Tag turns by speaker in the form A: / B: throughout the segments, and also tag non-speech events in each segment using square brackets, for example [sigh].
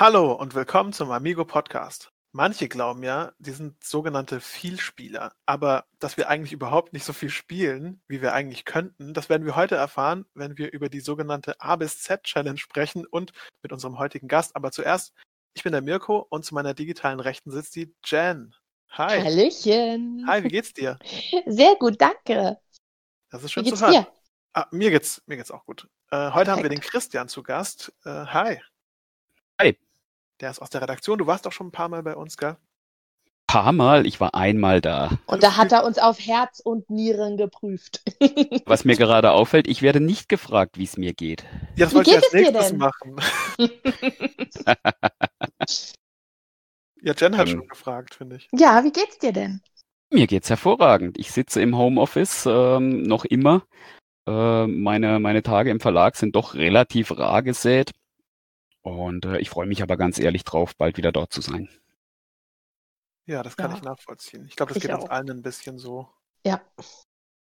A: Hallo und willkommen zum Amigo Podcast. Manche glauben ja, die sind sogenannte Vielspieler, aber dass wir eigentlich überhaupt nicht so viel spielen, wie wir eigentlich könnten, das werden wir heute erfahren, wenn wir über die sogenannte A bis Z Challenge sprechen und mit unserem heutigen Gast. Aber zuerst, ich bin der Mirko und zu meiner digitalen Rechten sitzt die Jen. Hi.
B: Hallöchen.
A: Hi, wie geht's dir? [laughs]
B: Sehr gut, danke.
A: Das ist schön
B: Wie
A: zu
B: geht's
A: hören.
B: dir?
A: Ah, mir geht's, mir geht's auch gut. Äh, heute haben wir den
B: Perfekt.
A: Christian zu Gast. Äh, hi.
C: Hi.
A: Der ist aus der Redaktion. Du warst doch schon ein paar Mal bei uns, gell?
C: Paar Mal, ich war einmal da.
B: Und da hat er uns auf Herz und Nieren geprüft. [laughs]
C: Was mir gerade auffällt, ich werde nicht gefragt, wie es mir geht.
A: Ja, das
B: Wie
A: wollte ich
B: geht
A: als
B: es dir
A: nächstes
B: denn?
A: machen. [laughs] Ja, Jen hat
C: Ähm.
A: schon gefragt, finde ich.
B: ja, wie geht's dir denn?
C: Mir geht's hervorragend. Ich sitze im Homeoffice ähm, noch immer. Äh, meine, meine Tage im Verlag sind doch relativ rar gesät. Und äh, ich freue mich aber ganz ehrlich drauf, bald wieder dort zu sein.
A: Ja, das kann
B: Ja.
A: ich nachvollziehen. Ich glaube, das
B: Ich
A: geht uns
B: auch.
A: allen ein bisschen so.
B: Ja.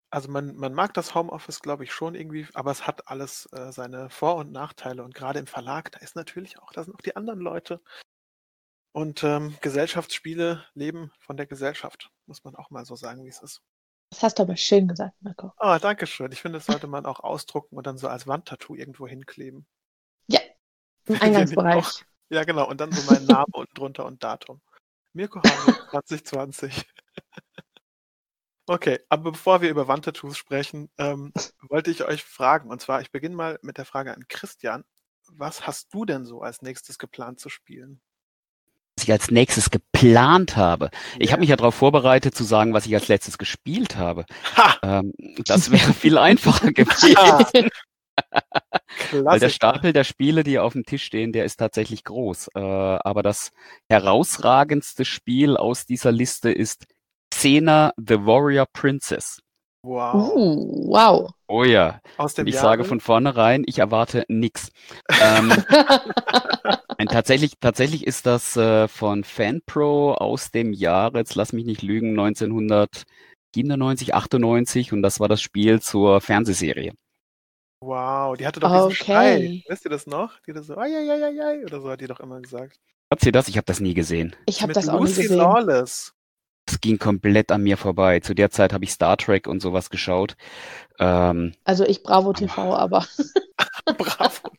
A: Also man, man mag das Homeoffice, glaube ich, schon irgendwie, aber es hat alles äh, seine Vor- und Nachteile. Und gerade im Verlag, da ist natürlich auch, da sind auch die anderen Leute. Und ähm, Gesellschaftsspiele leben von der Gesellschaft, muss man auch mal so sagen, wie es ist.
B: Das hast du aber schön gesagt, Marco.
A: Ah, danke schön. Ich finde, das sollte man auch ausdrucken und dann so als Wandtattoo irgendwo hinkleben.
B: Ja, im
A: ich
B: Eingangsbereich.
A: Ja, genau. Und dann so mein Name unten drunter und Datum. Mirko Hase [laughs] 2020. Okay, aber bevor wir über Wandtattoos sprechen, ähm, wollte ich euch fragen. Und zwar, ich beginne mal mit der Frage an Christian. Was hast du denn so als nächstes geplant zu spielen?
C: Was ich als nächstes geplant habe. Ich habe mich ja darauf vorbereitet zu sagen, was ich als letztes gespielt habe.
A: Ha!
C: Ähm, das wäre viel einfacher [laughs] gewesen. [laughs] Weil der. Stapel der Spiele, die auf dem Tisch stehen, der ist tatsächlich groß. Äh, aber das herausragendste Spiel aus dieser Liste ist Xena the Warrior Princess.
A: Wow.
B: Uh, wow.
C: Oh ja,
A: Aus dem
C: ich
A: Jahre?
C: sage von vornherein, ich erwarte nix. [laughs] Ähm, [laughs] und tatsächlich, tatsächlich ist das äh, von FanPro aus dem Jahre, jetzt lass mich nicht lügen, 1997, 98 und das war das Spiel zur Fernsehserie.
A: Wow, die hatte doch diesen
B: Okay.
A: Schrei. Wisst ihr das noch? Die hatte so, ai, ai, ai, ai, oder so hat die doch immer gesagt.
C: Habt ihr das? Ich habe das nie gesehen.
B: Ich habe das auch nie
A: Lucy
B: gesehen.
A: Lawless.
C: Das ging komplett an mir vorbei. Zu der Zeit habe ich Star Trek und sowas geschaut. Ähm,
B: Also ich Bravo TV, aber [laughs]
A: Bravo.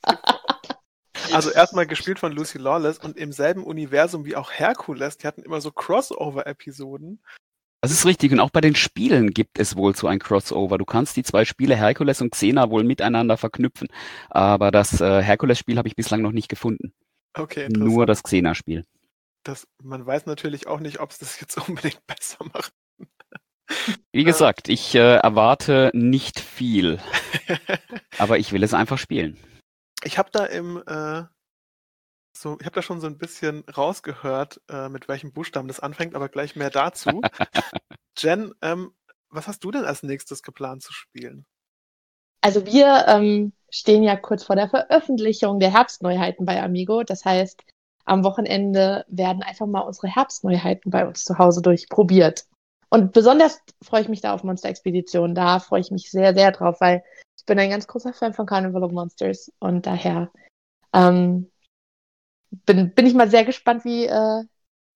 A: Also erstmal gespielt von Lucy Lawless und im selben Universum wie auch Hercules, die hatten immer so Crossover-Episoden.
C: Das ist richtig. Und auch bei den Spielen gibt es wohl so ein Crossover. Du kannst die zwei Spiele Herkules und Xena wohl miteinander verknüpfen. Aber das äh, Herkules-Spiel habe ich bislang noch nicht gefunden.
A: Okay.
C: Nur das Xena-Spiel.
A: das, man weiß natürlich auch nicht, ob es das jetzt [laughs] unbedingt besser macht.
C: Wie gesagt, ich äh, erwarte nicht viel, [laughs] aber ich will es einfach spielen.
A: Ich habe da im äh, so, ich habe da schon so ein bisschen rausgehört, äh, mit welchem Buchstaben das anfängt, aber gleich mehr dazu. [laughs] Jen, ähm, was hast du denn als nächstes geplant zu spielen?
B: Also wir ähm, stehen ja kurz vor der Veröffentlichung der Herbstneuheiten bei Amigo. Das heißt, am Wochenende werden einfach mal unsere Herbstneuheiten bei uns zu Hause durchprobiert. Und besonders freue ich mich da auf Monster Expedition. Da freue ich mich sehr, sehr drauf, weil ich bin ein ganz großer Fan von Carnival of Monsters und daher ähm, bin, bin ich mal sehr gespannt, wie äh,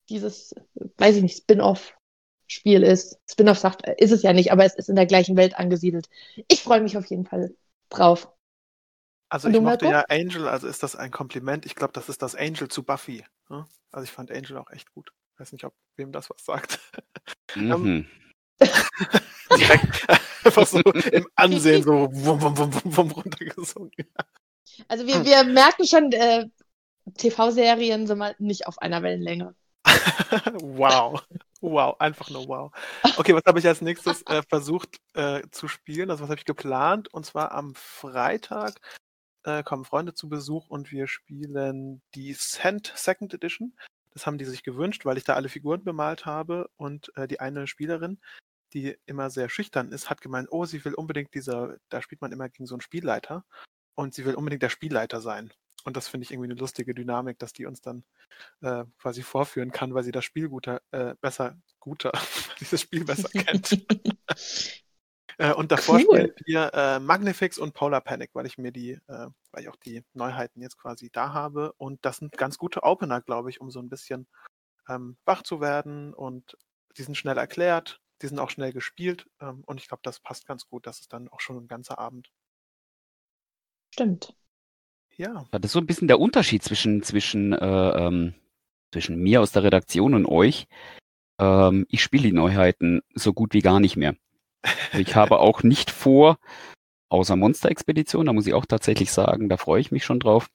B: dieses, weiß ich nicht, Spin-off-Spiel ist. Spin-off sagt, äh, ist es ja nicht, aber es ist in der gleichen Welt angesiedelt. Ich freue mich auf jeden Fall drauf.
A: Also
B: Und
A: ich mochte ja Angel, also ist das ein Kompliment. Ich glaube, das ist das Angel zu Buffy. Ne? Also ich fand Angel auch echt gut. Weiß nicht, ob wem das was sagt.
C: Mhm. [laughs]
A: Direkt [laughs] einfach so im Ansehen so [laughs] wum, wum, wum, wum, wum runtergesungen.
B: Also wir, wir merken schon, äh, TV-Serien sind mal nicht auf einer Wellenlänge. [laughs]
A: wow. Wow, einfach nur wow. Okay, was habe ich als nächstes äh, versucht äh, zu spielen? Also was habe ich geplant? Und zwar am Freitag äh, kommen Freunde zu Besuch und wir spielen die Sand Second Edition. Das haben die sich gewünscht, weil ich da alle Figuren bemalt habe und äh, die eine Spielerin, die immer sehr schüchtern ist, hat gemeint, oh, sie will unbedingt dieser, da spielt man immer gegen so einen Spielleiter und sie will unbedingt der Spielleiter sein. Und das finde ich irgendwie eine lustige Dynamik, dass die uns dann äh, quasi vorführen kann, weil sie das Spiel guter, äh, besser, guter, [laughs] dieses Spiel besser kennt. [laughs] Äh, und davor cool. spielen wir äh, Magnifix und Polar Panic, weil ich mir die, äh, weil ich auch die Neuheiten jetzt quasi da habe. Und das sind ganz gute Opener, glaube ich, um so ein bisschen ähm, wach zu werden. Und die sind schnell erklärt, die sind auch schnell gespielt. Ähm, und ich glaube, das passt ganz gut. Das ist dann auch schon ein ganzer Abend.
B: Stimmt.
C: Ja. Das ist so ein bisschen der Unterschied zwischen, zwischen, äh, ähm, zwischen mir aus der Redaktion und euch. Ähm, ich spiele die Neuheiten so gut wie gar nicht mehr. Ich habe auch nicht vor, außer Monster-Expedition, da muss ich auch tatsächlich sagen, da freue ich mich schon drauf.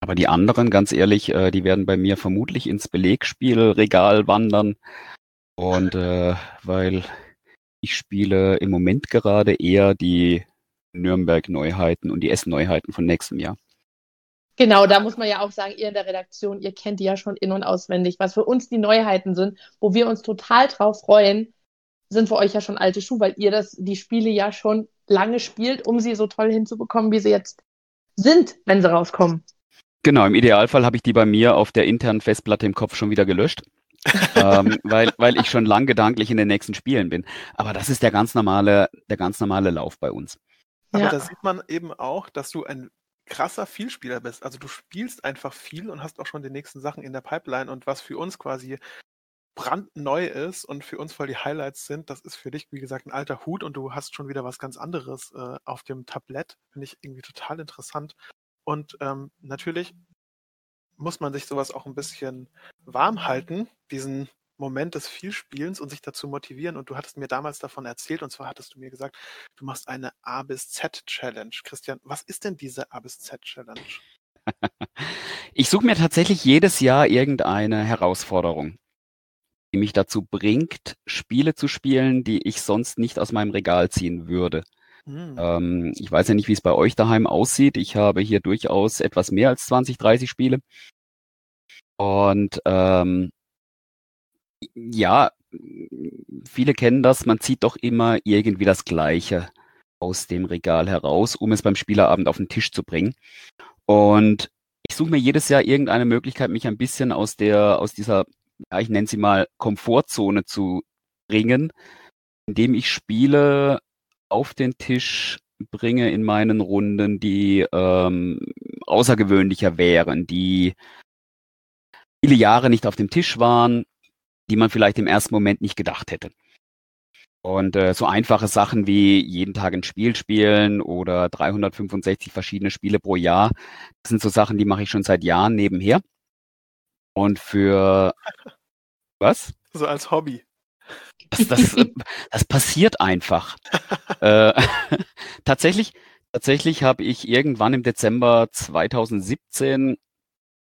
C: Aber die anderen, ganz ehrlich, äh, die werden bei mir vermutlich ins Belegspielregal wandern. Und äh, weil ich spiele im Moment gerade eher die Nürnberg-Neuheiten und die Essen-Neuheiten von nächstem Jahr.
B: Genau, da muss man ja auch sagen, ihr in der Redaktion, ihr kennt die ja schon in- und auswendig. Was für uns die Neuheiten sind, wo wir uns total drauf freuen, sind für euch ja schon alte Schuhe, weil ihr das, die Spiele ja schon lange spielt, um sie so toll hinzubekommen, wie sie jetzt sind, wenn sie rauskommen.
C: Genau, im Idealfall habe ich die bei mir auf der internen Festplatte im Kopf schon wieder gelöscht. [laughs] ähm, weil, weil ich schon lang gedanklich in den nächsten Spielen bin. Aber das ist der ganz normale, der ganz normale Lauf bei uns.
A: Aber ja. da sieht man eben auch, dass du ein krasser Vielspieler bist. Also du spielst einfach viel und hast auch schon die nächsten Sachen in der Pipeline und was für uns quasi brandneu ist und für uns voll die Highlights sind, das ist für dich, wie gesagt, ein alter Hut und du hast schon wieder was ganz anderes äh, auf dem Tablett. Finde ich irgendwie total interessant. Und ähm, natürlich muss man sich sowas auch ein bisschen warm halten, diesen Moment des Vielspielens und sich dazu motivieren. Und du hattest mir damals davon erzählt, und zwar hattest du mir gesagt, du machst eine A bis Z Challenge. Christian, was ist denn diese A bis Z Challenge? [laughs]
C: Ich suche mir tatsächlich jedes Jahr irgendeine Herausforderung die mich dazu bringt, Spiele zu spielen, die ich sonst nicht aus meinem Regal ziehen würde. Hm. Ähm, ich weiß ja nicht, wie es bei euch daheim aussieht. Ich habe hier durchaus etwas mehr als 20, 30 Spiele. Und ähm, ja, viele kennen das, man zieht doch immer irgendwie das Gleiche aus dem Regal heraus, um es beim Spielerabend auf den Tisch zu bringen. Und ich suche mir jedes Jahr irgendeine Möglichkeit, mich ein bisschen aus der, aus dieser ja, ich nenne sie mal Komfortzone zu bringen, indem ich Spiele auf den Tisch bringe in meinen Runden, die ähm, außergewöhnlicher wären, die viele Jahre nicht auf dem Tisch waren, die man vielleicht im ersten Moment nicht gedacht hätte. Und äh, so einfache Sachen wie jeden Tag ein Spiel spielen oder 365 verschiedene Spiele pro Jahr, das sind so Sachen, die mache ich schon seit Jahren nebenher. Und für [laughs] was?
A: So als Hobby.
C: Das, das, das passiert einfach. [laughs] äh, [laughs] tatsächlich, tatsächlich habe ich irgendwann im Dezember 2017, äh,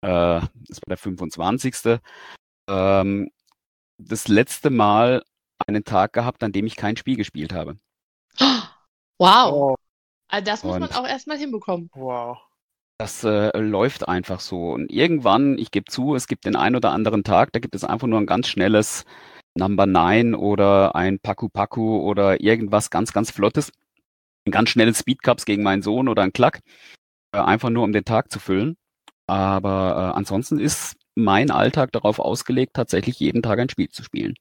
C: das war der 25. Ähm, das letzte Mal einen Tag gehabt, an dem ich kein Spiel gespielt habe.
B: Wow. Oh. Also das muss Und, man auch erstmal hinbekommen.
A: Wow.
C: Das äh, läuft einfach so. Und irgendwann, ich gebe zu, es gibt den einen oder anderen Tag, da gibt es einfach nur ein ganz schnelles Number 9 oder ein Paku Paku oder irgendwas ganz, ganz Flottes. Ein ganz schnelles Speedcups gegen meinen Sohn oder ein Klack. Äh, einfach nur, um den Tag zu füllen. Aber äh, ansonsten ist mein Alltag darauf ausgelegt, tatsächlich jeden Tag ein Spiel zu spielen.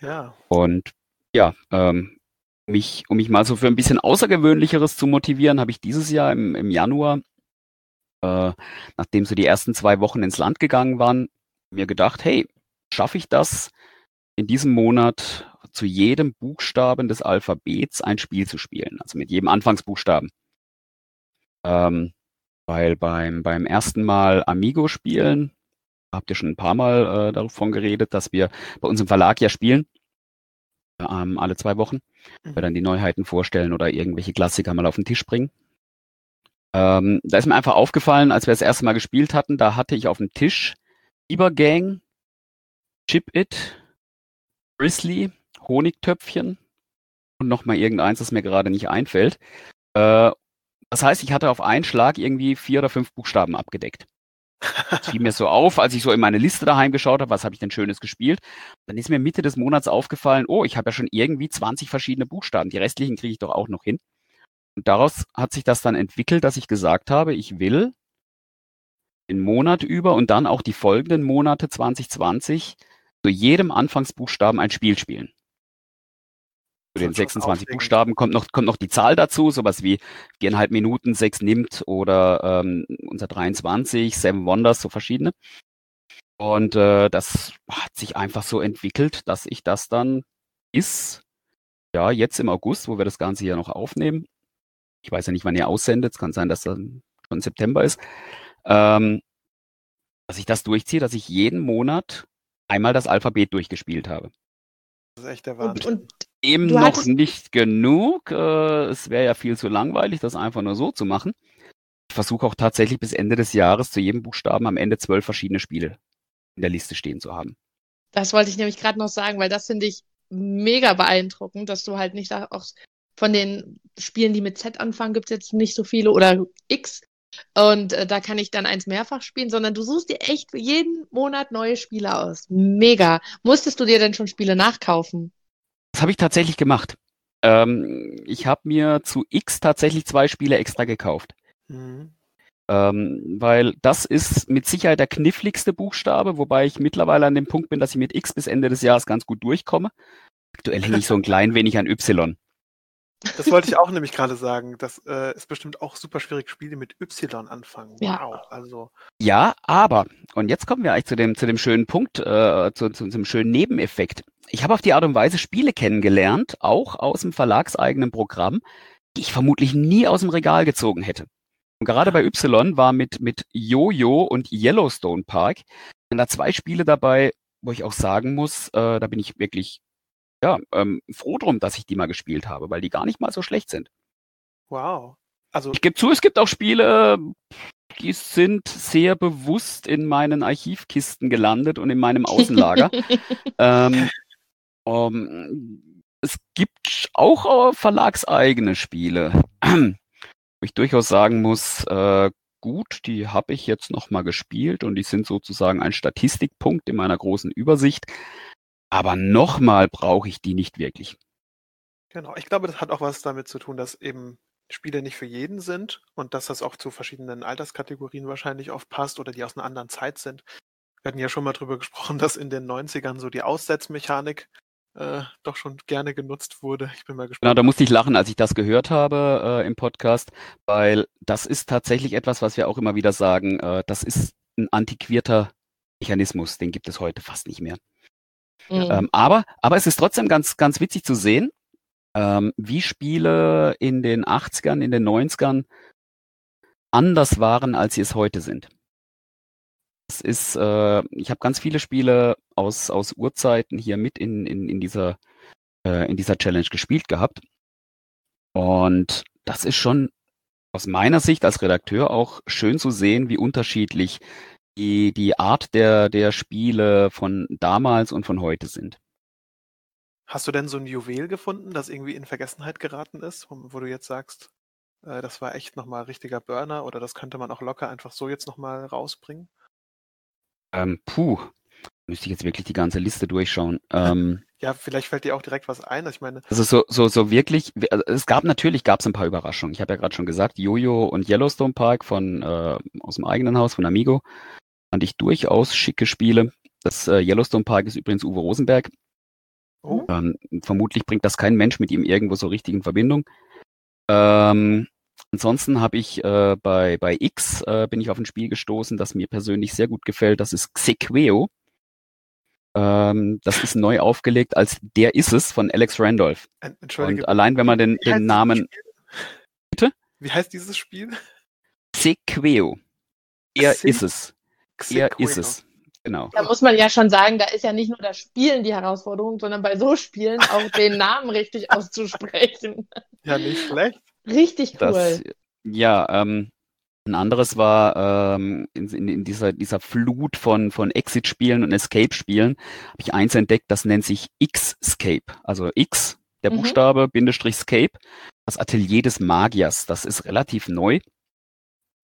A: Ja.
C: Und ja, ähm, mich, um mich mal so für ein bisschen Außergewöhnlicheres zu motivieren, habe ich dieses Jahr im, im Januar äh, nachdem so die ersten zwei Wochen ins Land gegangen waren, mir gedacht, hey, schaffe ich das in diesem Monat zu jedem Buchstaben des Alphabets ein Spiel zu spielen, also mit jedem Anfangsbuchstaben. Ähm, weil beim, beim ersten Mal Amigo spielen, habt ihr schon ein paar Mal äh, davon geredet, dass wir bei uns im Verlag ja spielen, ähm, alle zwei Wochen, mhm. wir dann die Neuheiten vorstellen oder irgendwelche Klassiker mal auf den Tisch bringen. Ähm, da ist mir einfach aufgefallen, als wir das erste Mal gespielt hatten, da hatte ich auf dem Tisch Gang, Chip It, Grizzly, Honigtöpfchen und nochmal irgendeins, das mir gerade nicht einfällt. Äh, das heißt, ich hatte auf einen Schlag irgendwie vier oder fünf Buchstaben abgedeckt. Das fiel mir so auf, als ich so in meine Liste daheim geschaut habe, was habe ich denn Schönes gespielt. Dann ist mir Mitte des Monats aufgefallen, oh, ich habe ja schon irgendwie 20 verschiedene Buchstaben. Die restlichen kriege ich doch auch noch hin. Und daraus hat sich das dann entwickelt, dass ich gesagt habe, ich will den Monat über und dann auch die folgenden Monate 2020 zu jedem Anfangsbuchstaben ein Spiel spielen. Zu den 26 Buchstaben kommt noch, kommt noch die Zahl dazu, sowas wie viereinhalb Minuten, sechs nimmt oder ähm, unser 23, Seven Wonders, so verschiedene. Und äh, das hat sich einfach so entwickelt, dass ich das dann ist, ja, jetzt im August, wo wir das Ganze hier noch aufnehmen. Ich weiß ja nicht, wann ihr aussendet. Es kann sein, dass dann schon September ist. Ähm, dass ich das durchziehe, dass ich jeden Monat einmal das Alphabet durchgespielt habe.
A: Das ist echt der Wahnsinn.
C: Und, und Eben noch nicht genug. Äh, es wäre ja viel zu langweilig, das einfach nur so zu machen. Ich versuche auch tatsächlich bis Ende des Jahres zu jedem Buchstaben am Ende zwölf verschiedene Spiele in der Liste stehen zu haben.
B: Das wollte ich nämlich gerade noch sagen, weil das finde ich mega beeindruckend, dass du halt nicht auch von den Spielen, die mit Z anfangen, gibt es jetzt nicht so viele oder X. Und äh, da kann ich dann eins mehrfach spielen, sondern du suchst dir echt jeden Monat neue Spiele aus. Mega. Musstest du dir denn schon Spiele nachkaufen?
C: Das habe ich tatsächlich gemacht. Ähm, ich habe mir zu X tatsächlich zwei Spiele extra gekauft. Mhm. Ähm, weil das ist mit Sicherheit der kniffligste Buchstabe, wobei ich mittlerweile an dem Punkt bin, dass ich mit X bis Ende des Jahres ganz gut durchkomme. Aktuell hänge ich so ein klein wenig an Y.
A: Das wollte ich auch nämlich gerade sagen. Das äh, ist bestimmt auch super schwierig, Spiele mit Y anfangen.
B: Wow.
A: Ja. Also.
C: Ja, aber, und jetzt kommen wir eigentlich zu dem, zu dem schönen Punkt, äh, zu, zu, zum schönen Nebeneffekt. Ich habe auf die Art und Weise Spiele kennengelernt, auch aus dem verlagseigenen Programm, die ich vermutlich nie aus dem Regal gezogen hätte. Und gerade bei Y war mit, mit Jojo und Yellowstone Park da zwei Spiele dabei, wo ich auch sagen muss, äh, da bin ich wirklich ja, ähm, froh drum, dass ich die mal gespielt habe, weil die gar nicht mal so schlecht sind.
A: Wow. Also
C: ich gebe zu, es gibt auch Spiele, die sind sehr bewusst in meinen Archivkisten gelandet und in meinem Außenlager. [laughs] ähm, um, ähm, es gibt auch äh, verlagseigene Spiele, wo ich durchaus sagen muss, äh, gut, die habe ich jetzt noch mal gespielt und die sind sozusagen ein Statistikpunkt in meiner großen Übersicht. Aber nochmal brauche ich die nicht wirklich.
A: Genau, ich glaube, das hat auch was damit zu tun, dass eben Spiele nicht für jeden sind und dass das auch zu verschiedenen Alterskategorien wahrscheinlich oft passt oder die aus einer anderen Zeit sind. Wir hatten ja schon mal drüber gesprochen, [laughs] dass in den 90ern so die Aussetzmechanik äh, doch schon gerne genutzt wurde. Ich bin mal gespannt.
C: Genau, da musste ich lachen, als ich das gehört habe äh, im Podcast, weil das ist tatsächlich etwas, was wir auch immer wieder sagen. Äh, das ist ein antiquierter Mechanismus, den gibt es heute fast nicht mehr. Mhm. Ähm, aber, aber es ist trotzdem ganz, ganz witzig zu sehen, ähm, wie Spiele in den 80ern, in den 90ern anders waren, als sie es heute sind. Es ist, äh, ich habe ganz viele Spiele aus, aus Urzeiten hier mit in, in, in, dieser, äh, in dieser Challenge gespielt gehabt. Und das ist schon aus meiner Sicht als Redakteur auch schön zu sehen, wie unterschiedlich die, die Art der, der Spiele von damals und von heute sind.
A: Hast du denn so ein Juwel gefunden, das irgendwie in Vergessenheit geraten ist, wo, wo du jetzt sagst, äh, das war echt nochmal richtiger Burner oder das könnte man auch locker einfach so jetzt nochmal rausbringen?
C: Ähm, puh, müsste ich jetzt wirklich die ganze Liste durchschauen. [laughs] Ähm,
A: ja, vielleicht fällt dir auch direkt was ein. Ich meine,
C: also so, so, so wirklich, also es gab natürlich gab es ein paar Überraschungen. Ich habe ja gerade schon gesagt, Jojo und Yellowstone Park von äh, aus dem eigenen Haus von Amigo fand ich durchaus schicke Spiele. Das äh, Yellowstone Park ist übrigens Uwe Rosenberg. Oh. Ähm, vermutlich bringt das kein Mensch mit ihm irgendwo so richtig in Verbindung. Ähm, ansonsten habe ich äh, bei, bei X äh, bin ich auf ein Spiel gestoßen, das mir persönlich sehr gut gefällt. Das ist Xequeo. Ähm, das ist neu aufgelegt als Der ist es von Alex Randolph. Und allein wenn man den, den Namen.
A: Bitte? Wie heißt dieses Spiel?
C: Xequeo. Er ist es. Er ist es. Genau.
B: Da muss man ja schon sagen, da ist ja nicht nur das Spielen die Herausforderung, sondern bei so Spielen auch den [laughs] Namen richtig auszusprechen.
A: Ja, nicht schlecht.
B: Richtig cool. Das,
C: ja, ähm, ein anderes war ähm, in, in, in, dieser, dieser Flut von, von Exit-Spielen und Escape-Spielen, habe ich eins entdeckt, das nennt sich X-Scape. Also X, der mhm. Buchstabe, Bindestrich Scape, das Atelier des Magiers. Das ist relativ neu.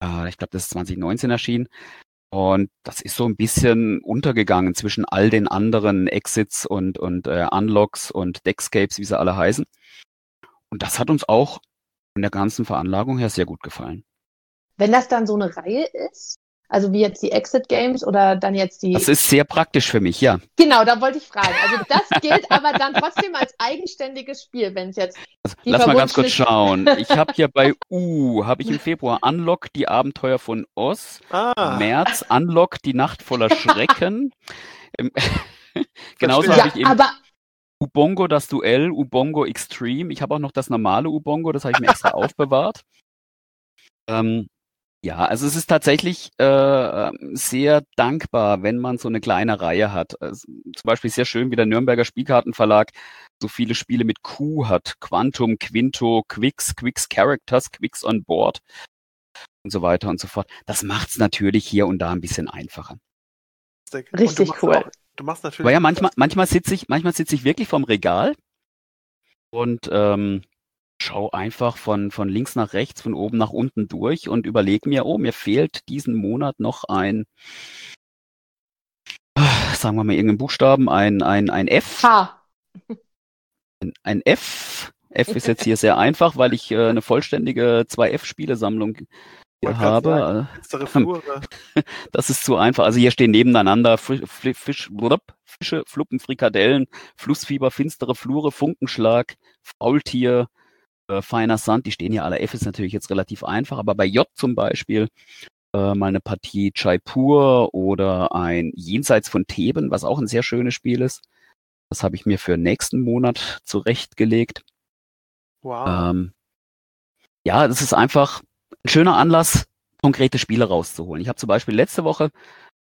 C: Äh, ich glaube, das ist 2019 erschienen. Und das ist so ein bisschen untergegangen zwischen all den anderen Exits und, und äh, Unlocks und Deckscapes, wie sie alle heißen. Und das hat uns auch von der ganzen Veranlagung her sehr gut gefallen.
B: Wenn das dann so eine Reihe ist, Also wie jetzt die Exit Games oder dann jetzt die.
C: Das ist sehr praktisch für mich, ja.
B: Genau, da wollte ich fragen. Also das gilt aber dann trotzdem als eigenständiges Spiel, wenn es jetzt.
C: Also, lass mal ganz kurz schauen. Ich habe hier bei [laughs] U, habe ich im Februar Unlock, die Abenteuer von Oz. Ah. März Unlock, die Nacht voller Schrecken. [laughs] [laughs] Genauso habe ich eben. Aber Ubongo das Duell, Ubongo Extreme. Ich habe auch noch das normale Ubongo, das habe ich mir extra aufbewahrt. Ähm, ja, also es ist tatsächlich äh, sehr dankbar, wenn man so eine kleine Reihe hat. Also, zum Beispiel sehr schön, wie der Nürnberger Spielkartenverlag so viele Spiele mit Q hat. Quantum, Quinto, Quicks, Quicks Characters, Quicks on Board und so weiter und so fort. Das macht es natürlich hier und da ein bisschen einfacher.
B: Richtig cool. Auch,
A: du machst natürlich.
C: Aber ja, manchmal, manchmal sitze ich, manchmal sitze ich wirklich vorm Regal und ähm, schau einfach von, von links nach rechts, von oben nach unten durch und überlege mir, oh, mir fehlt diesen Monat noch ein, sagen wir mal irgendeinen Buchstaben, ein, ein, ein F.
B: H.
C: Ein, ein F. F ist jetzt hier sehr einfach, weil ich äh, eine vollständige 2F-Spielesammlung hier habe. [laughs] das ist zu einfach. Also hier stehen nebeneinander Fisch, Fisch, Fische, Fluppen, Frikadellen, Flussfieber, finstere Flure, Funkenschlag, Faultier, äh, feiner Sand, die stehen hier alle. F ist natürlich jetzt relativ einfach, aber bei J zum Beispiel äh, mal eine Partie Jaipur oder ein Jenseits von Theben, was auch ein sehr schönes Spiel ist. Das habe ich mir für nächsten Monat zurechtgelegt.
A: Wow.
C: Ähm, ja, das ist einfach ein schöner Anlass, konkrete Spiele rauszuholen. Ich habe zum Beispiel letzte Woche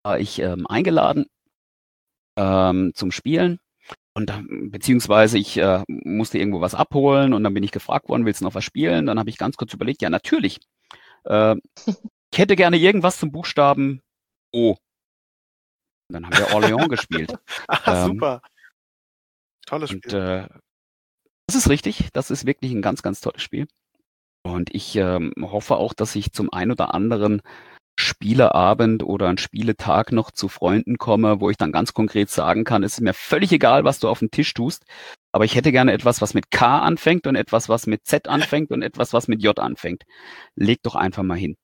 C: war ich ähm, eingeladen ähm, zum Spielen und beziehungsweise ich äh, musste irgendwo was abholen und dann bin ich gefragt worden, willst du noch was spielen? Dann habe ich ganz kurz überlegt, ja natürlich. Äh, [laughs] ich hätte gerne irgendwas zum Buchstaben O. Und dann haben wir Orléans [laughs] gespielt.
A: Ah, ähm, super. Tolles Spiel. Und, äh,
C: das ist richtig. Das ist wirklich ein ganz, ganz tolles Spiel. Und ich ähm, hoffe auch, dass ich zum ein oder anderen Spieleabend oder ein Spieletag noch zu Freunden komme, wo ich dann ganz konkret sagen kann, es ist mir völlig egal, was du auf den Tisch tust, aber ich hätte gerne etwas, was mit K anfängt und etwas, was mit Z anfängt und etwas, was mit J anfängt. Leg doch einfach mal hin.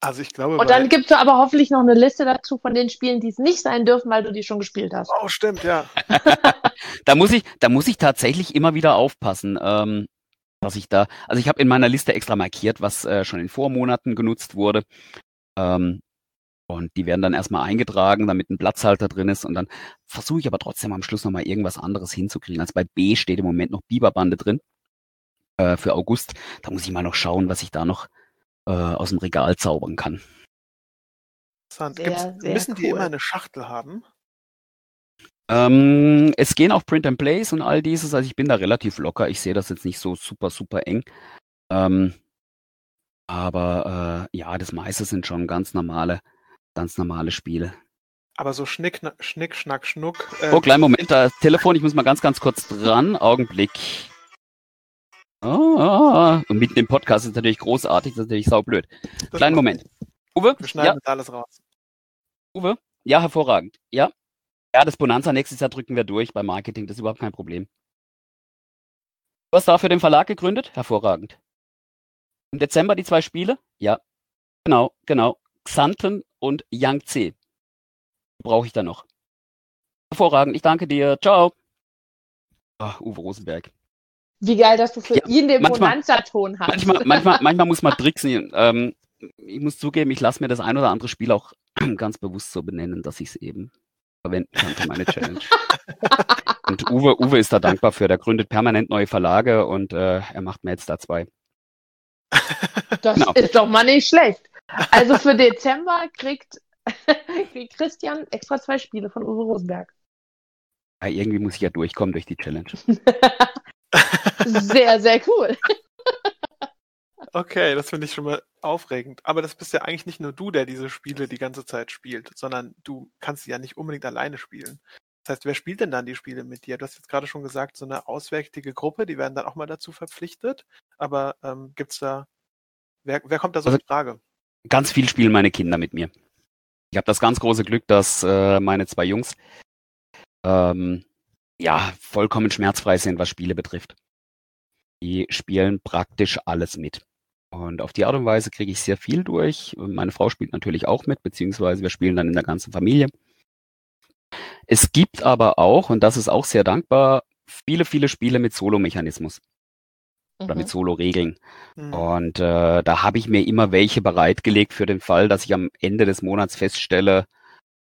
A: Also ich glaube.
B: Und dann gibst du aber hoffentlich noch eine Liste dazu von den Spielen, die es nicht sein dürfen, weil du die schon gespielt hast.
A: Oh, stimmt, ja. [laughs]
C: da muss ich, da muss ich tatsächlich immer wieder aufpassen. Ähm, dass ich da, also ich habe in meiner Liste extra markiert, was äh, schon in Vormonaten genutzt wurde. Ähm, und die werden dann erstmal eingetragen, damit ein Platzhalter drin ist. Und dann versuche ich aber trotzdem am Schluss nochmal irgendwas anderes hinzukriegen. Also bei B steht im Moment noch Biberbande drin äh, für August. Da muss ich mal noch schauen, was ich da noch äh, aus dem Regal zaubern kann.
A: Interessant. Sehr, sehr müssen cool. die immer eine Schachtel haben?
C: Ähm, es gehen auch Print and Plays und all dieses. Also ich bin da relativ locker. Ich sehe das jetzt nicht so super, super eng. Ähm, aber äh, ja, das meiste sind schon ganz normale, ganz normale Spiele.
A: Aber so Schnick, Schnick Schnack, Schnuck.
C: Äh, oh, kleinen Moment, das Telefon, ich muss mal ganz, ganz kurz dran. Augenblick. Oh, und mit dem Podcast ist natürlich großartig, das ist natürlich saublöd. Kleinen Moment.
A: Uwe? Wir schneiden ja. alles raus.
C: Uwe? Ja, hervorragend. Ja. Ja, das Bonanza nächstes Jahr drücken wir durch beim Marketing, das ist überhaupt kein Problem. Du hast dafür den Verlag gegründet? Hervorragend. Im Dezember die zwei Spiele? Ja. Genau, genau. Xanten und Yangtze. Brauche ich da noch. Hervorragend, ich danke dir. Ciao. Ach, Uwe Rosenberg.
B: Wie geil, dass du für ja, ihn den Bonanza-Ton hast.
C: Manchmal, manchmal, [laughs] manchmal muss man tricksen. Ähm, ich muss zugeben, ich lasse mir das ein oder andere Spiel auch [clears throat] ganz bewusst so benennen, dass ich es eben verwenden kann für meine Challenge. und Uwe, Uwe ist da dankbar für. Der gründet permanent neue Verlage und äh, er macht mir jetzt da zwei.
B: Das genau. ist doch mal nicht schlecht. Also für Dezember kriegt, [laughs] kriegt Christian extra zwei Spiele von Uwe Rosenberg.
C: Ja, irgendwie muss ich ja durchkommen durch die Challenge.
B: sehr, sehr cool.
A: Okay, das finde ich schon mal aufregend. Aber das bist ja eigentlich nicht nur du, der diese Spiele die ganze Zeit spielt, sondern du kannst sie ja nicht unbedingt alleine spielen. Das heißt, wer spielt denn dann die Spiele mit dir? Du hast jetzt gerade schon gesagt, so eine auswärtige Gruppe, die werden dann auch mal dazu verpflichtet. Aber ähm, gibt es da, wer, wer kommt da so also, in Frage?
C: Ganz viel spielen meine Kinder mit mir. Ich habe das ganz große Glück, dass äh, meine zwei Jungs ähm, ja vollkommen schmerzfrei sind, was Spiele betrifft. Die spielen praktisch alles mit. Und auf die Art und Weise kriege ich sehr viel durch. Meine Frau spielt natürlich auch mit, beziehungsweise wir spielen dann in der ganzen Familie. Es gibt aber auch, und das ist auch sehr dankbar, viele, viele Spiele mit Solo-Mechanismus oder mit
B: Mhm.
C: Solo-Regeln.
A: Hm.
C: Und äh, da habe ich mir immer welche bereitgelegt für den Fall, dass ich am Ende des Monats feststelle,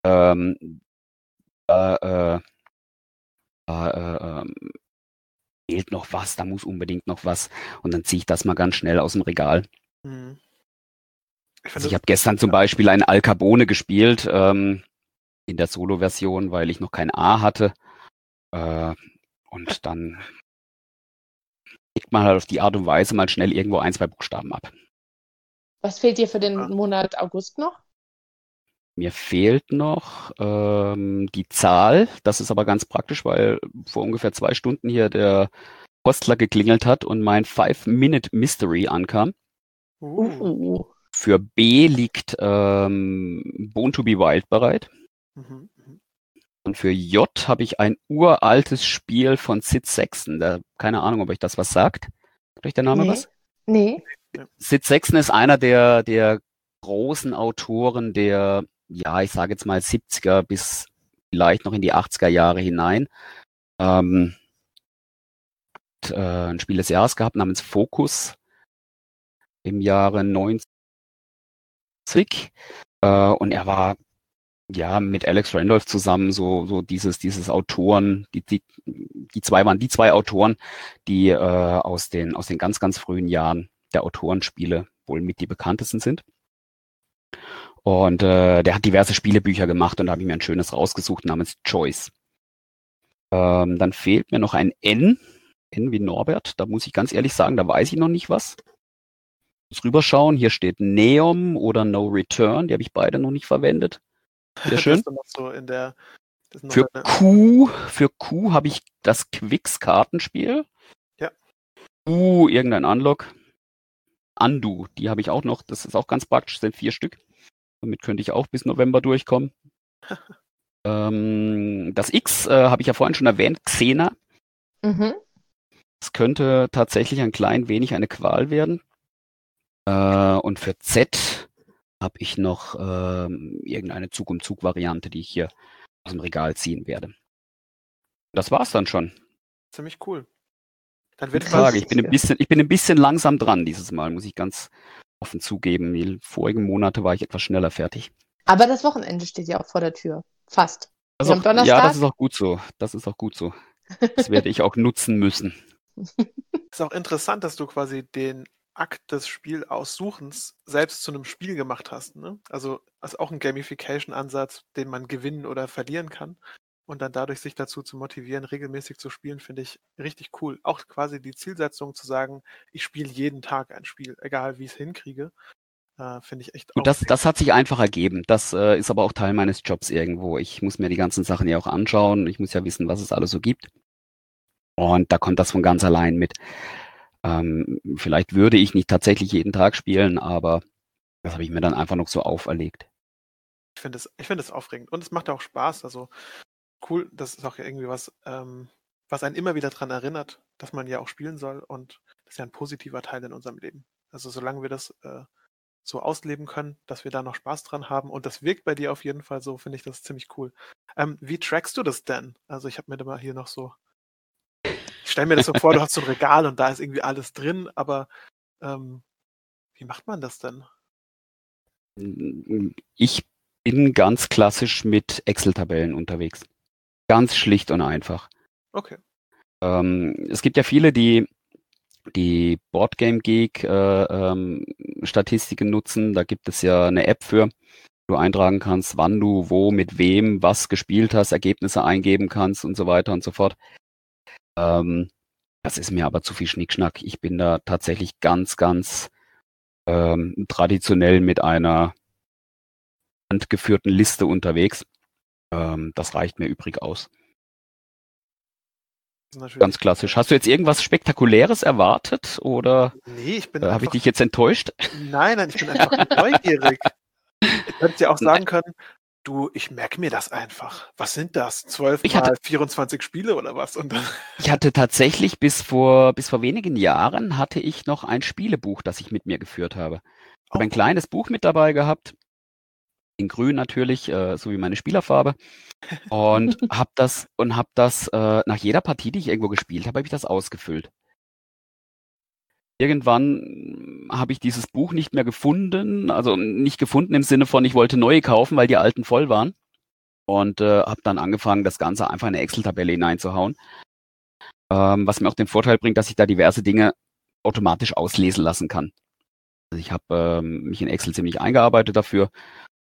C: ähm, äh, äh, äh, äh, ähm, fehlt noch was, da muss unbedingt noch was. Und dann ziehe ich das mal ganz schnell aus dem Regal.
A: Hm. Ich
C: Also ich habe gestern zum Beispiel ein Al Capone gespielt ähm, in der Solo-Version, weil ich noch kein A hatte. Äh, und dann legt man halt auf die Art und Weise mal schnell irgendwo ein, zwei Buchstaben ab.
B: Was fehlt dir für den
A: Ah.
B: Monat August noch?
C: Mir fehlt noch ähm, die Zahl. Das ist aber ganz praktisch, weil vor ungefähr zwei Stunden hier der Postler geklingelt hat und mein Five-Minute Mystery ankam.
A: uh.
C: Für B liegt ähm, Born to be Wild bereit.
A: mhm, mhm.
C: Und für J habe ich ein uraltes Spiel von Sid Sexton. Da, keine Ahnung, ob euch das was sagt. Sagt euch der Name
B: nee.
C: was?
B: Nee.
C: Sid Sexton ist einer der, der großen Autoren der, ja, ich sage jetzt mal 70er bis vielleicht noch in die 80er Jahre hinein. Ähm, hat, äh, ein Spiel des Jahres gehabt namens Focus im Jahre 90. Äh, und er war ja mit Alex Randolph zusammen so so dieses dieses Autoren die die die zwei waren die zwei Autoren die äh, aus den aus den ganz ganz frühen Jahren der Autorenspiele wohl mit die bekanntesten sind. Und äh, der hat diverse Spielebücher gemacht und da habe ich mir ein schönes rausgesucht namens Choice. Ähm, dann fehlt mir noch ein N N wie Norbert. Da muss ich ganz ehrlich sagen da weiß ich noch nicht was. Muss rüberschauen. Hier steht Neom oder No Return. Die habe ich beide noch nicht verwendet sehr [laughs] schön
A: Das ist dann noch so in der. Das
C: für
A: eine-
C: Q, für Q habe ich das Quicks-Kartenspiel.
A: Ja.
C: Q, irgendein Unlock. Undo, die habe ich auch noch. Das ist auch ganz praktisch, sind vier Stück. Damit könnte ich auch bis November durchkommen. [laughs] ähm, das X äh, habe ich ja vorhin schon erwähnt, Xena.
B: Mhm.
C: Das könnte tatsächlich ein klein wenig eine Qual werden. Äh, und für Z habe ich noch ähm, irgendeine Zug-um-Zug-Variante, die ich hier aus dem Regal ziehen werde. Das war's dann schon.
A: ziemlich cool. Dann
C: Ich
A: wird
C: sage, ich bin ein bisschen, ich bin ein bisschen langsam dran dieses Mal, muss ich ganz offen zugeben. Die vorigen Monate war ich etwas schneller fertig.
B: Aber das Wochenende steht ja auch vor der Tür. Fast.
C: Das auch, ja, das ist auch gut so. Das ist auch gut so. Das werde ich auch nutzen müssen. [laughs]
A: ist auch interessant, dass du quasi den Akt des Spielaussuchens selbst zu einem Spiel gemacht hast. Ne? Also ist auch ein Gamification-Ansatz, den man gewinnen oder verlieren kann. Und dann dadurch sich dazu zu motivieren, regelmäßig zu spielen, finde ich richtig cool. Auch quasi die Zielsetzung zu sagen, ich spiele jeden Tag ein Spiel, egal wie ich es hinkriege, äh, finde ich echt auch.
C: Und das, das hat sich einfach ergeben. Das äh, ist aber auch Teil meines Jobs irgendwo. Ich muss mir die ganzen Sachen ja auch anschauen. Ich muss ja wissen, was es alles so gibt. Und da kommt das von ganz allein mit. Ähm, vielleicht würde ich nicht tatsächlich jeden Tag spielen, aber das habe ich mir dann einfach noch so auferlegt.
A: Ich finde es, es aufregend und es macht auch Spaß. Also cool, das ist auch irgendwie was, ähm, was einen immer wieder daran erinnert, dass man ja auch spielen soll und das ist ja ein positiver Teil in unserem Leben. Also solange wir das äh, so ausleben können, dass wir da noch Spaß dran haben und das wirkt bei dir auf jeden Fall so, finde ich das ziemlich cool. Ähm, wie trackst du das denn? Also ich habe mir da mal hier noch so, stelle mir das so vor, du [laughs] hast so ein Regal und da ist irgendwie alles drin, aber ähm, wie macht man das denn?
C: Ich bin ganz klassisch mit Excel-Tabellen unterwegs. Ganz schlicht und einfach.
A: Okay.
C: Ähm, es gibt ja viele, die die Boardgame Geek äh, ähm, Statistiken nutzen. Da gibt es ja eine App für, wo du eintragen kannst, wann du wo mit wem was gespielt hast, Ergebnisse eingeben kannst und so weiter und so fort. Ähm, das ist mir aber zu viel Schnickschnack. Ich bin da tatsächlich ganz, ganz ähm, traditionell mit einer handgeführten Liste unterwegs. Ähm, das reicht mir übrig aus. Ganz klassisch. Hast du jetzt irgendwas Spektakuläres erwartet oder
A: Nee, ich bin
C: äh, habe ich dich jetzt enttäuscht?
A: nein, nein, ich bin einfach [laughs] neugierig. Ich hätte ja auch sagen können, du, ich merke mir das einfach. Was sind das? 12
C: Ich
A: mal
C: hatte-
A: 24 Spiele oder was? Und [laughs]
C: Ich hatte tatsächlich bis vor, bis vor wenigen Jahren hatte ich noch ein Spielebuch, das ich mit mir geführt habe. Ich habe ein
A: Oh.
C: kleines Buch mit dabei gehabt, in grün natürlich, äh, so wie meine Spielerfarbe. Und [laughs] habe das und habe das äh, nach jeder Partie, die ich irgendwo gespielt habe, habe ich das ausgefüllt. Irgendwann habe ich dieses Buch nicht mehr gefunden, also nicht gefunden im Sinne von, ich wollte neue kaufen, weil die alten voll waren. Und äh, habe dann angefangen, das Ganze einfach in eine Excel-Tabelle hineinzuhauen. Ähm, was mir auch den Vorteil bringt, dass ich da diverse Dinge automatisch auslesen lassen kann. Also ich habe ähm, mich in Excel ziemlich eingearbeitet dafür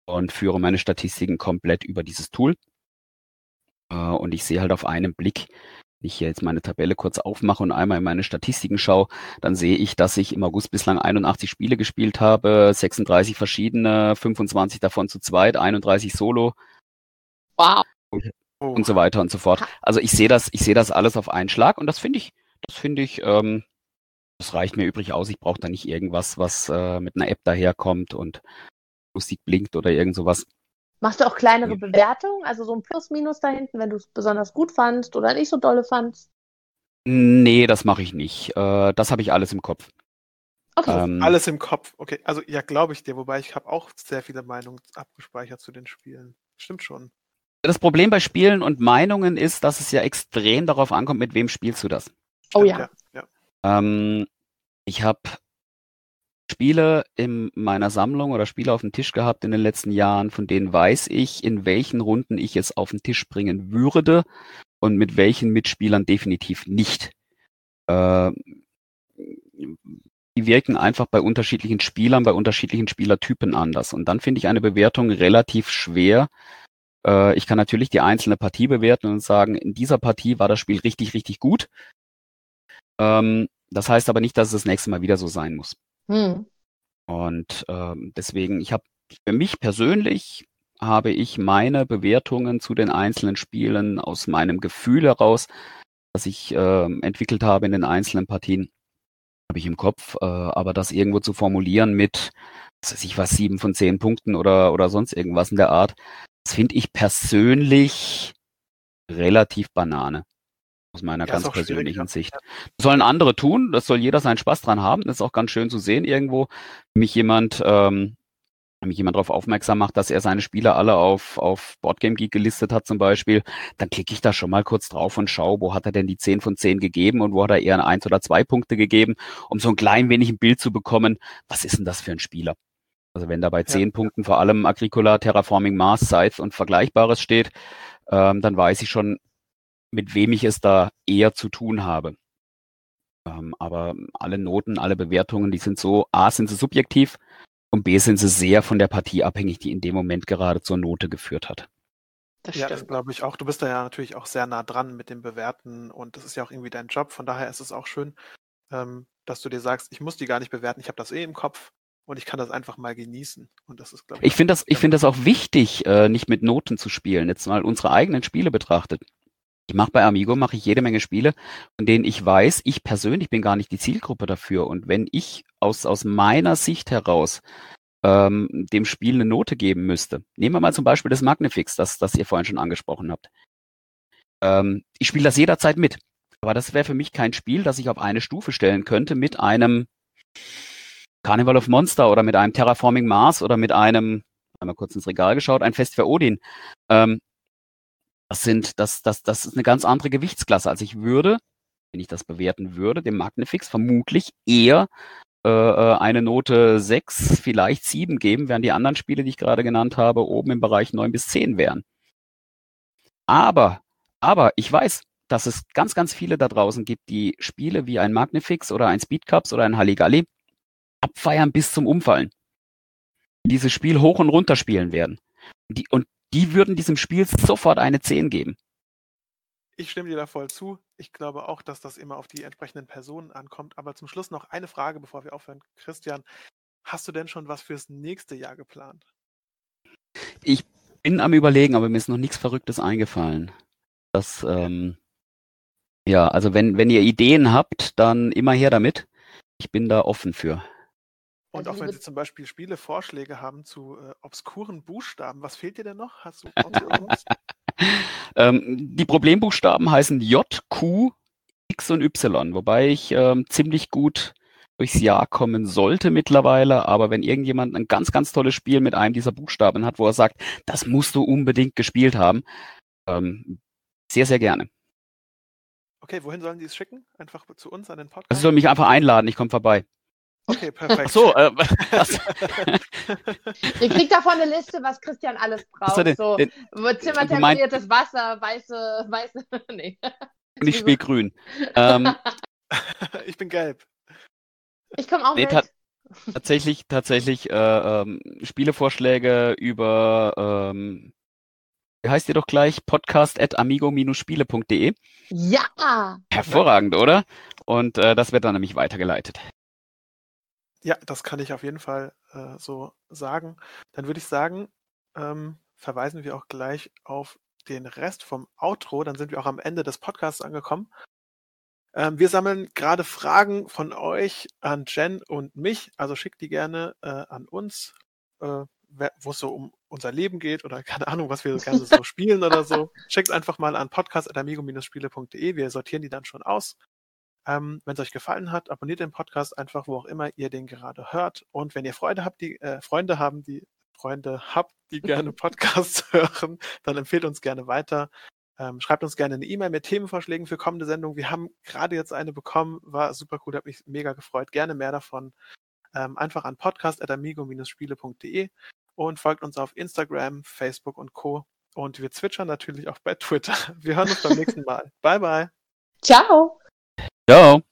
C: und führe meine Statistiken komplett über dieses Tool. Äh, und ich sehe halt auf einen Blick, ich hier jetzt meine Tabelle kurz aufmache und einmal in meine Statistiken schaue, dann sehe ich, dass ich im August bislang 81 Spiele gespielt habe, 36 verschiedene, 25 davon zu zweit, 31 solo
B: Wow.
A: oh,
C: und so weiter und so fort. Also ich sehe das, ich sehe das alles auf einen Schlag und das finde ich, das finde ich, ähm, das reicht mir übrig aus. Ich brauche da nicht irgendwas, was äh, mit einer App daherkommt und lustig blinkt oder irgend sowas.
B: Machst du auch kleinere
C: Ja.
B: Bewertungen? Also so ein Plus-Minus da hinten, wenn du es besonders gut fandst oder nicht so dolle fandst?
C: Nee, das mache ich nicht. Äh, das habe ich alles im Kopf.
B: Okay.
C: Ähm,
A: alles im Kopf. Okay, also ja, glaube ich dir. Wobei ich habe auch sehr viele Meinungen abgespeichert zu den Spielen. Stimmt schon.
C: Das Problem bei Spielen und Meinungen ist, dass es ja extrem darauf ankommt, mit wem spielst du das.
B: oh ja.
A: ja. ja.
C: Ähm, ich habe Spiele in meiner Sammlung oder Spiele auf dem Tisch gehabt in den letzten Jahren, von denen weiß ich, in welchen Runden ich es auf den Tisch bringen würde und mit welchen Mitspielern definitiv nicht. Äh, die wirken einfach bei unterschiedlichen Spielern, bei unterschiedlichen Spielertypen anders. Und dann finde ich eine Bewertung relativ schwer. Äh, ich kann natürlich die einzelne Partie bewerten und sagen, in dieser Partie war das Spiel richtig, richtig gut. Ähm, das heißt aber nicht, dass es das nächste Mal wieder so sein muss.
B: Hm.
C: Und ähm, deswegen, ich habe für mich persönlich habe ich meine Bewertungen zu den einzelnen Spielen aus meinem Gefühl heraus, das ich ähm, entwickelt habe in den einzelnen Partien, habe ich im Kopf. Äh, aber das irgendwo zu formulieren mit, was weiß ich was, sieben von zehn Punkten oder, oder sonst irgendwas in der Art, das finde ich persönlich relativ Banane. Aus meiner
A: Ja,
C: ganz persönlichen
A: ja.
C: Sicht. Das sollen andere tun, das soll jeder seinen Spaß dran haben. Das ist auch ganz schön zu sehen irgendwo. Wenn mich jemand, ähm, mich jemand darauf aufmerksam macht, dass er seine Spieler alle auf, auf Boardgame Geek gelistet hat zum Beispiel, dann klicke ich da schon mal kurz drauf und schaue, wo hat er denn die 10 von 10 gegeben und wo hat er eher ein 1 oder zwei Punkte gegeben, um so ein klein wenig ein Bild zu bekommen, was ist denn das für ein Spieler? Also wenn da bei 10 Punkten vor allem Agricola, Terraforming Mars, Scythe und Vergleichbares steht, ähm, dann weiß ich schon, mit wem ich es da eher zu tun habe. Ähm, aber alle Noten, alle Bewertungen, die sind so, A, sind sie subjektiv und B, sind sie sehr von der Partie abhängig, die in dem Moment gerade zur Note geführt hat.
B: Das
A: Ja, das glaube ich auch. Du bist da ja natürlich auch sehr nah dran mit dem Bewerten und das ist ja auch irgendwie dein Job. Von daher ist es auch schön, ähm, dass du dir sagst, ich muss die gar nicht bewerten, ich habe das eh im Kopf und ich kann das einfach mal genießen. Und das ist, glaube
C: Ich finde das, ich finde das auch wichtig, äh, nicht mit Noten zu spielen. Jetzt mal unsere eigenen Spiele betrachtet. Ich mache bei Amigo mache ich jede Menge Spiele, von denen ich weiß, ich persönlich bin gar nicht die Zielgruppe dafür. Und wenn ich aus aus meiner Sicht heraus ähm, dem Spiel eine Note geben müsste, nehmen wir mal zum Beispiel das Magnifix, das das ihr vorhin schon angesprochen habt. Ähm, ich spiele das jederzeit mit, aber das wäre für mich kein Spiel, das ich auf eine Stufe stellen könnte mit einem Carnival of Monster oder mit einem Terraforming Mars oder mit einem einmal kurz ins Regal geschaut, ein Fest für Odin. Ähm, das sind, das, das, das ist eine ganz andere Gewichtsklasse. Also ich würde, wenn ich das bewerten würde, dem Magnifix vermutlich eher äh, äh, eine Note 6, vielleicht 7 geben, während die anderen Spiele, die ich gerade genannt habe, oben im Bereich 9 bis 10 wären. Aber, aber ich weiß, dass es ganz, ganz viele da draußen gibt, die Spiele wie ein Magnifix oder ein Speedcups oder ein Halligalli abfeiern bis zum Umfallen. Die Dieses Spiel hoch und runter spielen werden. Die, und die würden diesem Spiel sofort eine 10 geben.
A: Ich stimme dir da voll zu. Ich glaube auch, dass das immer auf die entsprechenden Personen ankommt. Aber zum Schluss noch eine Frage, bevor wir aufhören. Christian, hast du denn schon was fürs nächste Jahr geplant?
C: Ich bin am überlegen, aber mir ist noch nichts Verrücktes eingefallen. Das, ähm, ja, also wenn, wenn ihr Ideen habt, dann immer her damit. Ich bin da offen für.
A: Und
B: Also
A: auch wenn Sie zum Beispiel Spielevorschläge haben zu äh, obskuren Buchstaben, was fehlt dir denn noch? Hast du [laughs] irgendwas?
C: Ähm, die Problembuchstaben heißen J, Q, X und Y, wobei ich ähm, ziemlich gut durchs Jahr kommen sollte mittlerweile. Aber wenn irgendjemand ein ganz, ganz tolles Spiel mit einem dieser Buchstaben hat, wo er sagt, das musst du unbedingt gespielt haben, ähm, sehr, sehr gerne.
A: Okay, wohin sollen die es schicken? Einfach zu uns an den Podcast?
C: Also soll mich einfach einladen, ich komme vorbei.
A: Okay, perfekt.
C: Ach so, äh, [laughs] [laughs]
B: Ihr kriegt davon eine Liste, was Christian alles braucht.
C: Den-
B: so
C: den-
B: zimmertemperiertes Wasser, weiße, weiße, [laughs] nee.
C: ich spiele grün. Ähm,
A: ich bin gelb.
B: Ich komme auch
C: Nee,
B: mit.
C: tat- tatsächlich, tatsächlich äh, ähm, Spielevorschläge über, ähm, wie heißt ihr doch gleich? Podcast at amigo-spiele.de.
B: Ja!
C: Hervorragend, oder? Und äh, das wird dann nämlich weitergeleitet.
A: Ja, das kann ich auf jeden Fall äh, so sagen. Dann würde ich sagen, ähm, verweisen wir auch gleich auf den Rest vom Outro. Dann sind wir auch am Ende des Podcasts angekommen. Ähm, wir sammeln gerade Fragen von euch an Jen und mich. Also schickt die gerne äh, an uns, äh, wo es so um unser Leben geht oder [laughs] keine Ahnung, was wir gerne so [laughs] spielen oder so. Schickt einfach mal an podcast.amigo-spiele.de. Wir sortieren die dann schon aus. Ähm, wenn es euch gefallen hat, abonniert den Podcast einfach, wo auch immer ihr den gerade hört. Und wenn ihr Freude habt, die äh, Freunde haben, die Freunde habt, die gerne [laughs] Podcasts [laughs] hören, dann empfehlt uns gerne weiter. Ähm, schreibt uns gerne eine E-Mail mit Themenvorschlägen für kommende Sendungen. Wir haben gerade jetzt eine bekommen, war super cool, hat mich mega gefreut. Gerne mehr davon. Ähm, einfach an podcast.amigo-spiele.de und folgt uns auf Instagram, Facebook und Co. Und wir zwitschern natürlich auch bei Twitter. [laughs] Wir hören uns beim nächsten Mal. Bye, bye.
B: Ciao!
C: Ciao.